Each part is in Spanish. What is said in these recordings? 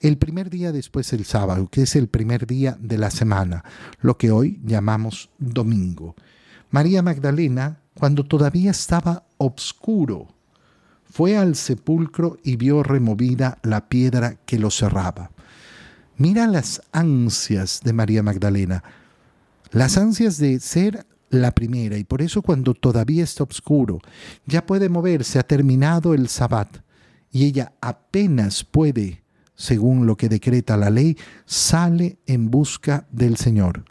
el primer día después del sábado, que es el primer día de la semana, lo que hoy llamamos domingo. María Magdalena, cuando todavía estaba obscuro, fue al sepulcro y vio removida la piedra que lo cerraba. Mira las ansias de María Magdalena, las ansias de ser la primera, y por eso cuando todavía está oscuro, ya puede moverse, ha terminado el sabbat, y ella apenas puede, según lo que decreta la ley, sale en busca del Señor.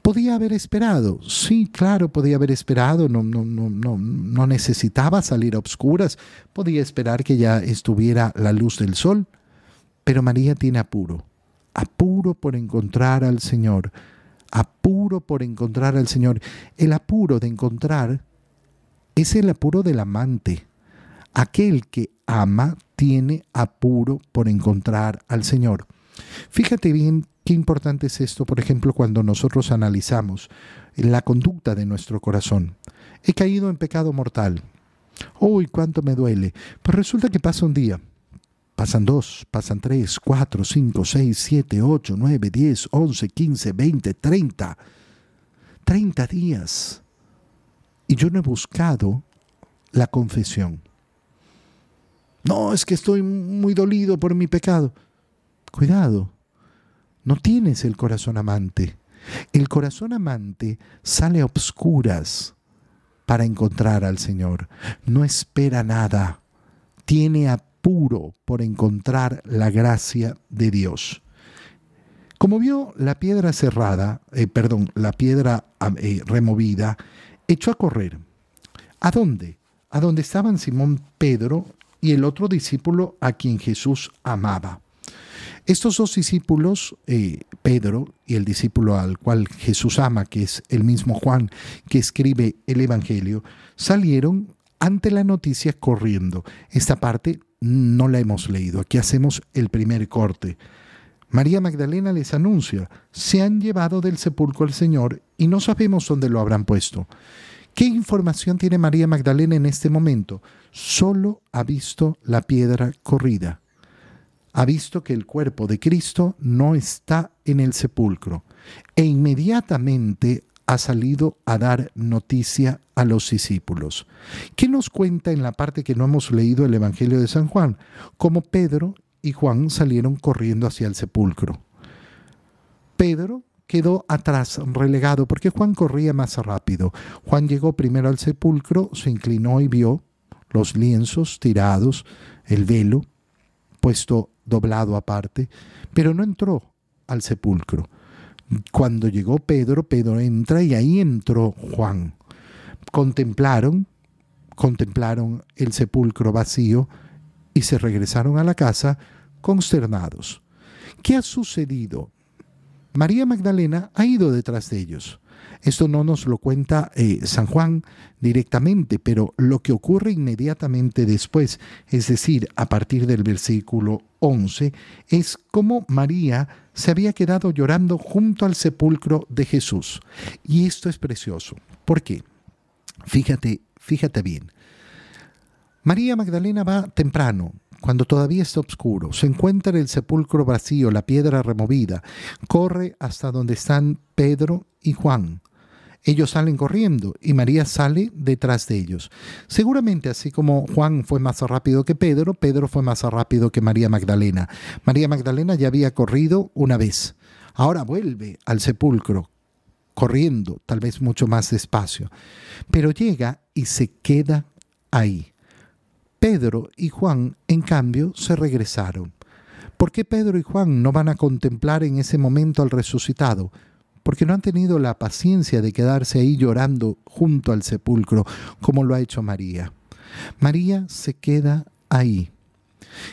Podía haber esperado, sí, claro, podía haber esperado, no, no, no, no, necesitaba salir a obscuras, podía esperar que ya estuviera la luz del sol, pero María tiene apuro, apuro por encontrar al Señor, apuro por encontrar al Señor. El apuro de encontrar es el apuro del amante. Aquel que ama tiene apuro por encontrar al Señor. Fíjate bien qué importante es esto, por ejemplo, cuando nosotros analizamos la conducta de nuestro corazón. He caído en pecado mortal. Uy, cuánto me duele. Pues resulta que pasa un día, Pasan dos, pasan tres, cuatro, cinco, seis, siete, ocho, nueve, diez, once, quince, veinte, treinta. Treinta días. Y yo no he buscado la confesión. No, es que estoy muy dolido por mi pecado. Cuidado, no tienes el corazón amante. El corazón amante sale a obscuras para encontrar al Señor. No espera nada. Tiene puro por encontrar la gracia de Dios. Como vio la piedra cerrada, eh, perdón, la piedra eh, removida, echó a correr. ¿A dónde? A donde estaban Simón Pedro y el otro discípulo a quien Jesús amaba. Estos dos discípulos, eh, Pedro y el discípulo al cual Jesús ama, que es el mismo Juan que escribe el Evangelio, salieron ante la noticia corriendo. Esta parte no la hemos leído. Aquí hacemos el primer corte. María Magdalena les anuncia, se han llevado del sepulcro al Señor y no sabemos dónde lo habrán puesto. ¿Qué información tiene María Magdalena en este momento? Solo ha visto la piedra corrida. Ha visto que el cuerpo de Cristo no está en el sepulcro e inmediatamente ha salido a dar noticia a los discípulos. ¿Qué nos cuenta en la parte que no hemos leído el Evangelio de San Juan? Cómo Pedro y Juan salieron corriendo hacia el sepulcro. Pedro quedó atrás, relegado, porque Juan corría más rápido. Juan llegó primero al sepulcro, se inclinó y vio los lienzos tirados, el velo puesto doblado aparte, pero no entró al sepulcro. Cuando llegó Pedro, Pedro entra y ahí entró Juan. Contemplaron, contemplaron el sepulcro vacío y se regresaron a la casa consternados. ¿Qué ha sucedido? María Magdalena ha ido detrás de ellos. Esto no nos lo cuenta eh, San Juan directamente, pero lo que ocurre inmediatamente después, es decir, a partir del versículo 11, es como María se había quedado llorando junto al sepulcro de Jesús. Y esto es precioso. ¿Por qué? Fíjate, fíjate bien. María Magdalena va temprano, cuando todavía está oscuro, se encuentra el sepulcro vacío, la piedra removida, corre hasta donde están Pedro y Juan. Ellos salen corriendo y María sale detrás de ellos. Seguramente así como Juan fue más rápido que Pedro, Pedro fue más rápido que María Magdalena. María Magdalena ya había corrido una vez. Ahora vuelve al sepulcro, corriendo, tal vez mucho más despacio. Pero llega y se queda ahí. Pedro y Juan, en cambio, se regresaron. ¿Por qué Pedro y Juan no van a contemplar en ese momento al resucitado? porque no han tenido la paciencia de quedarse ahí llorando junto al sepulcro, como lo ha hecho María. María se queda ahí.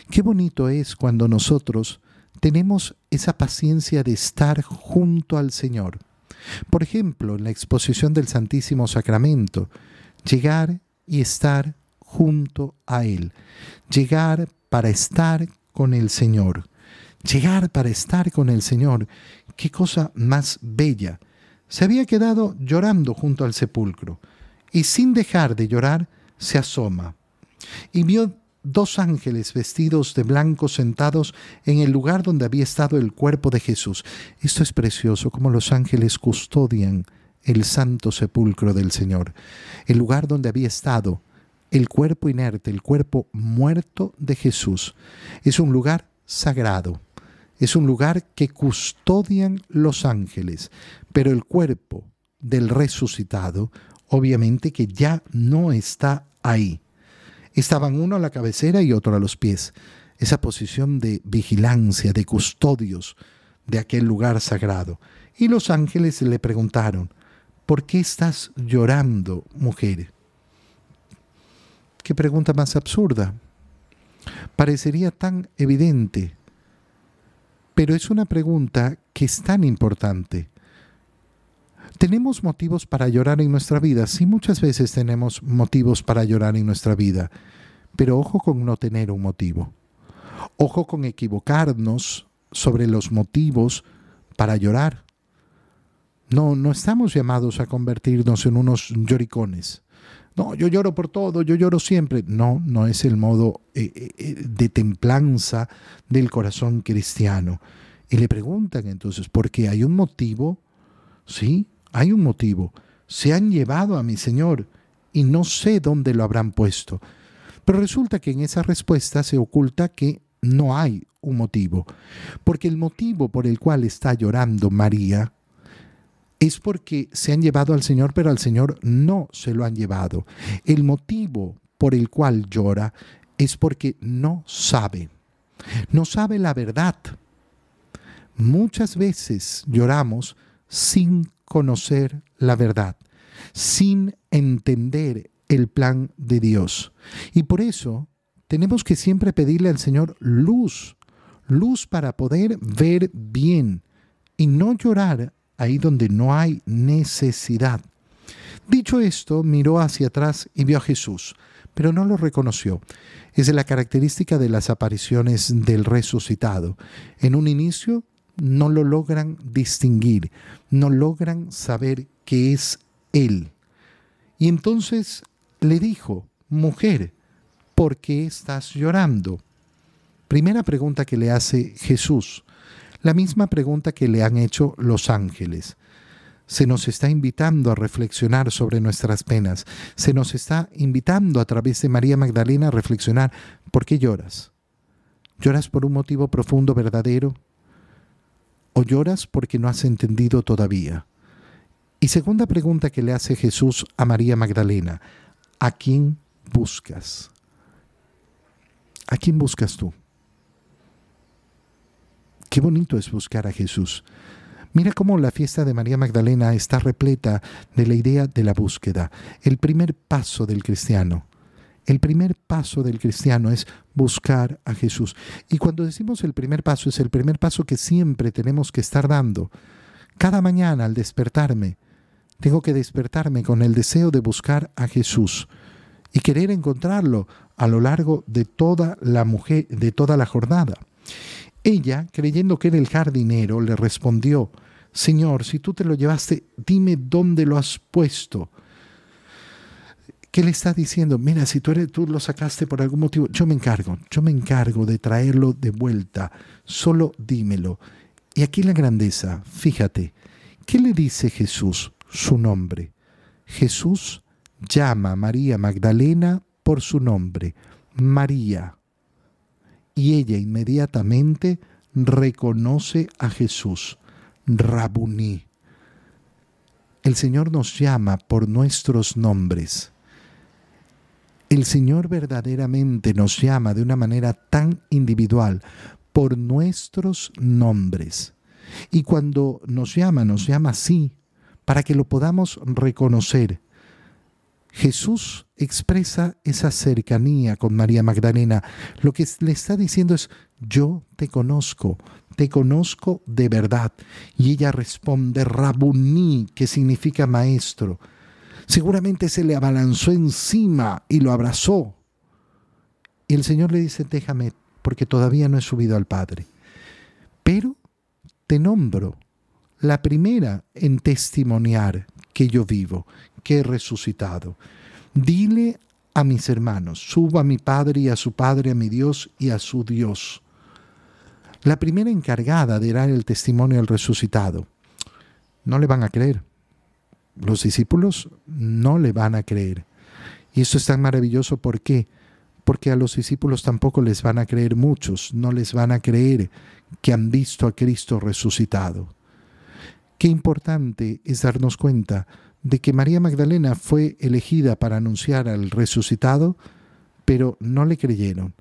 Qué bonito es cuando nosotros tenemos esa paciencia de estar junto al Señor. Por ejemplo, en la exposición del Santísimo Sacramento, llegar y estar junto a Él. Llegar para estar con el Señor. Llegar para estar con el Señor qué cosa más bella. Se había quedado llorando junto al sepulcro y sin dejar de llorar se asoma y vio dos ángeles vestidos de blanco sentados en el lugar donde había estado el cuerpo de Jesús. Esto es precioso, como los ángeles custodian el santo sepulcro del Señor, el lugar donde había estado el cuerpo inerte, el cuerpo muerto de Jesús. Es un lugar sagrado, es un lugar que custodian los ángeles, pero el cuerpo del resucitado obviamente que ya no está ahí. Estaban uno a la cabecera y otro a los pies. Esa posición de vigilancia, de custodios de aquel lugar sagrado. Y los ángeles le preguntaron, ¿por qué estás llorando, mujer? Qué pregunta más absurda. Parecería tan evidente, pero es una pregunta que es tan importante. ¿Tenemos motivos para llorar en nuestra vida? Sí, muchas veces tenemos motivos para llorar en nuestra vida, pero ojo con no tener un motivo. Ojo con equivocarnos sobre los motivos para llorar. No, no estamos llamados a convertirnos en unos lloricones. No, yo lloro por todo, yo lloro siempre. No, no es el modo eh, eh, eh, de templanza del corazón cristiano. Y le preguntan entonces, ¿por qué hay un motivo? Sí, hay un motivo. Se han llevado a mi Señor y no sé dónde lo habrán puesto. Pero resulta que en esa respuesta se oculta que no hay un motivo. Porque el motivo por el cual está llorando María es porque se han llevado al Señor, pero al Señor no se lo han llevado. El motivo por el cual llora es porque no sabe. No sabe la verdad. Muchas veces lloramos sin conocer la verdad, sin entender el plan de Dios. Y por eso tenemos que siempre pedirle al Señor luz, luz para poder ver bien y no llorar ahí donde no hay necesidad. Dicho esto, miró hacia atrás y vio a Jesús, pero no lo reconoció. Es la característica de las apariciones del resucitado. En un inicio no lo logran distinguir, no logran saber que es Él. Y entonces le dijo, mujer, ¿por qué estás llorando? Primera pregunta que le hace Jesús, la misma pregunta que le han hecho los ángeles. Se nos está invitando a reflexionar sobre nuestras penas, se nos está invitando a través de María Magdalena a reflexionar, ¿por qué lloras? ¿Lloras por un motivo profundo, verdadero? ¿O lloras porque no has entendido todavía? Y segunda pregunta que le hace Jesús a María Magdalena, ¿a quién buscas? ¿A quién buscas tú? Qué bonito es buscar a Jesús. Mira cómo la fiesta de María Magdalena está repleta de la idea de la búsqueda, el primer paso del cristiano. El primer paso del cristiano es buscar a Jesús. Y cuando decimos el primer paso, es el primer paso que siempre tenemos que estar dando. Cada mañana al despertarme, tengo que despertarme con el deseo de buscar a Jesús y querer encontrarlo a lo largo de toda la mujer, de toda la jornada. Ella, creyendo que era el jardinero, le respondió, Señor, si tú te lo llevaste, dime dónde lo has puesto. ¿Qué le está diciendo? Mira, si tú, eres, tú lo sacaste por algún motivo, yo me encargo, yo me encargo de traerlo de vuelta, solo dímelo. Y aquí la grandeza, fíjate, ¿qué le dice Jesús? Su nombre. Jesús llama a María Magdalena por su nombre, María. Y ella inmediatamente reconoce a Jesús, Rabuní. El Señor nos llama por nuestros nombres. El Señor verdaderamente nos llama de una manera tan individual por nuestros nombres. Y cuando nos llama, nos llama así, para que lo podamos reconocer. Jesús expresa esa cercanía con María Magdalena. Lo que le está diciendo es, yo te conozco, te conozco de verdad. Y ella responde, Rabuní, que significa maestro. Seguramente se le abalanzó encima y lo abrazó. Y el Señor le dice, déjame, porque todavía no he subido al Padre. Pero te nombro la primera en testimoniar que yo vivo, que he resucitado. Dile a mis hermanos, subo a mi Padre y a su Padre, a mi Dios y a su Dios. La primera encargada de dar el testimonio al resucitado. No le van a creer. Los discípulos no le van a creer. Y esto es tan maravilloso, ¿por qué? Porque a los discípulos tampoco les van a creer muchos, no les van a creer que han visto a Cristo resucitado. Qué importante es darnos cuenta de que María Magdalena fue elegida para anunciar al resucitado, pero no le creyeron.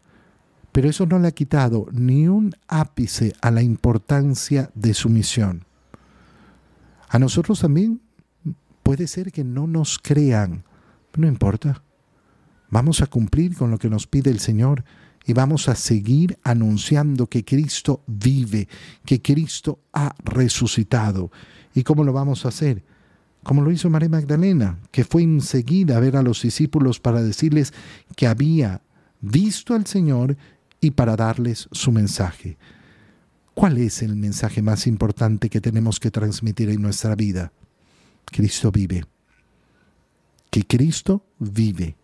Pero eso no le ha quitado ni un ápice a la importancia de su misión. A nosotros también puede ser que no nos crean, no importa. Vamos a cumplir con lo que nos pide el Señor y vamos a seguir anunciando que Cristo vive, que Cristo ha resucitado. ¿Y cómo lo vamos a hacer? Como lo hizo María Magdalena, que fue enseguida a ver a los discípulos para decirles que había visto al Señor y para darles su mensaje. ¿Cuál es el mensaje más importante que tenemos que transmitir en nuestra vida? Cristo vive. Que Cristo vive